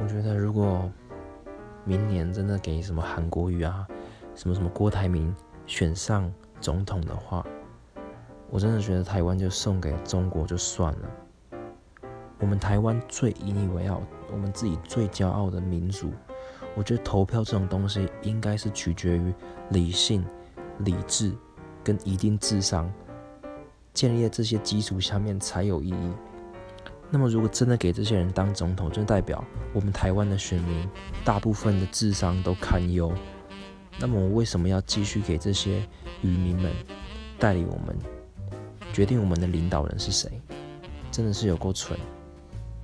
我觉得如果明年真的给什么韩国瑜啊，什么什么郭台铭选上总统的话，我真的觉得台湾就送给中国就算了。我们台湾最引以为傲，我们自己最骄傲的民族，我觉得投票这种东西应该是取决于理性、理智跟一定智商，建立在这些基础下面才有意义。那么，如果真的给这些人当总统，就代表我们台湾的选民大部分的智商都堪忧。那么，我为什么要继续给这些渔民们带领我们，决定我们的领导人是谁？真的是有够蠢。